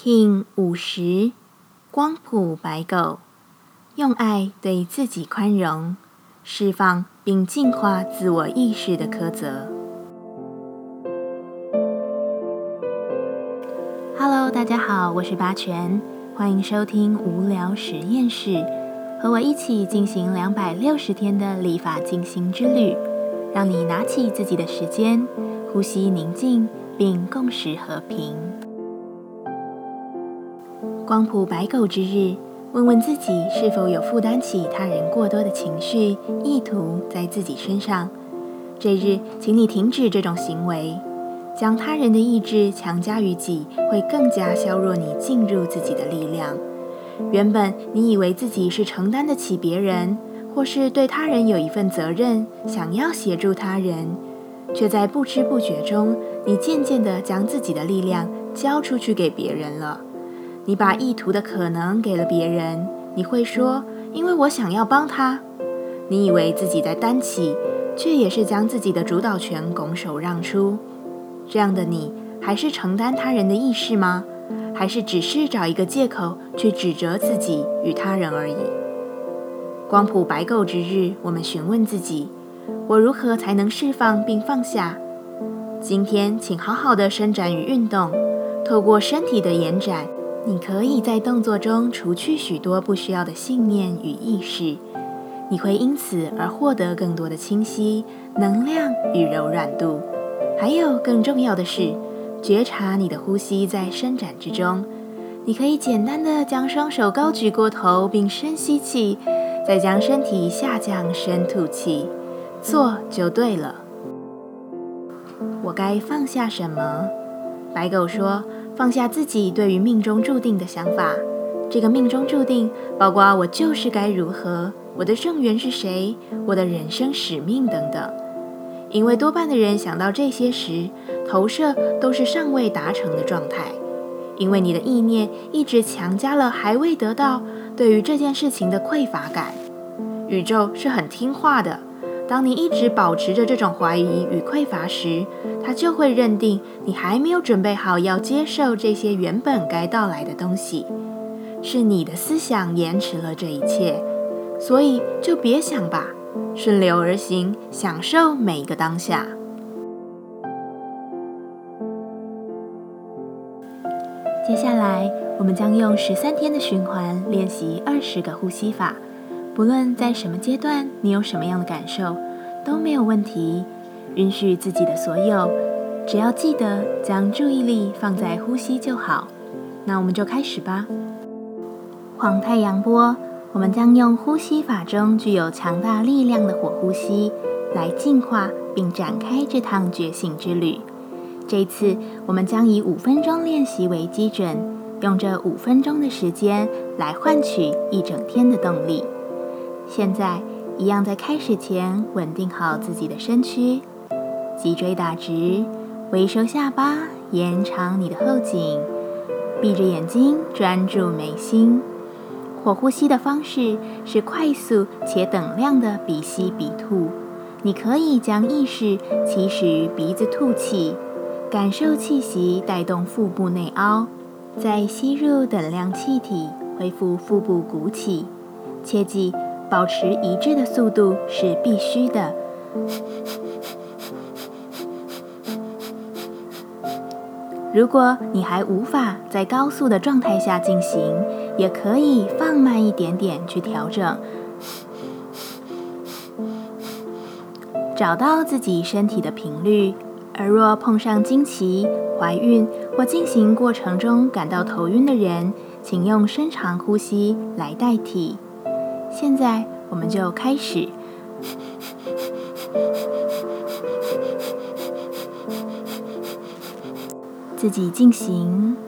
King 五十，光谱白狗，用爱对自己宽容，释放并净化自我意识的苛责。Hello，大家好，我是八全，欢迎收听无聊实验室，和我一起进行两百六十天的立法进行之旅，让你拿起自己的时间，呼吸宁静，并共识和平。光谱白狗之日，问问自己是否有负担起他人过多的情绪意图在自己身上。这日，请你停止这种行为。将他人的意志强加于己，会更加削弱你进入自己的力量。原本你以为自己是承担得起别人，或是对他人有一份责任，想要协助他人，却在不知不觉中，你渐渐地将自己的力量交出去给别人了。你把意图的可能给了别人，你会说：“因为我想要帮他。”你以为自己在担起，却也是将自己的主导权拱手让出。这样的你，还是承担他人的意识吗？还是只是找一个借口去指责自己与他人而已？光谱白垢之日，我们询问自己：我如何才能释放并放下？今天，请好好的伸展与运动，透过身体的延展。你可以在动作中除去许多不需要的信念与意识，你会因此而获得更多的清晰、能量与柔软度。还有更重要的是，觉察你的呼吸在伸展之中。你可以简单的将双手高举过头，并深吸气，再将身体下降，深吐气，做就对了。我该放下什么？白狗说。放下自己对于命中注定的想法，这个命中注定包括我就是该如何，我的正缘是谁，我的人生使命等等。因为多半的人想到这些时，投射都是尚未达成的状态。因为你的意念一直强加了还未得到对于这件事情的匮乏感。宇宙是很听话的。当你一直保持着这种怀疑与匮乏时，他就会认定你还没有准备好要接受这些原本该到来的东西，是你的思想延迟了这一切，所以就别想吧，顺流而行，享受每一个当下。接下来，我们将用十三天的循环练习二十个呼吸法。不论在什么阶段，你有什么样的感受，都没有问题。允许自己的所有，只要记得将注意力放在呼吸就好。那我们就开始吧。黄太阳波，我们将用呼吸法中具有强大力量的火呼吸来净化并展开这趟觉醒之旅。这次我们将以五分钟练习为基准，用这五分钟的时间来换取一整天的动力。现在，一样在开始前稳定好自己的身躯，脊椎打直，微收下巴，延长你的后颈，闭着眼睛专注眉心。火呼吸的方式是快速且等量的鼻吸鼻吐。你可以将意识起始于鼻子吐气，感受气息带动腹部内凹，再吸入等量气体，恢复腹部鼓起。切记。保持一致的速度是必须的。如果你还无法在高速的状态下进行，也可以放慢一点点去调整。找到自己身体的频率，而若碰上经期、怀孕或进行过程中感到头晕的人，请用深长呼吸来代替。现在我们就开始，自己进行。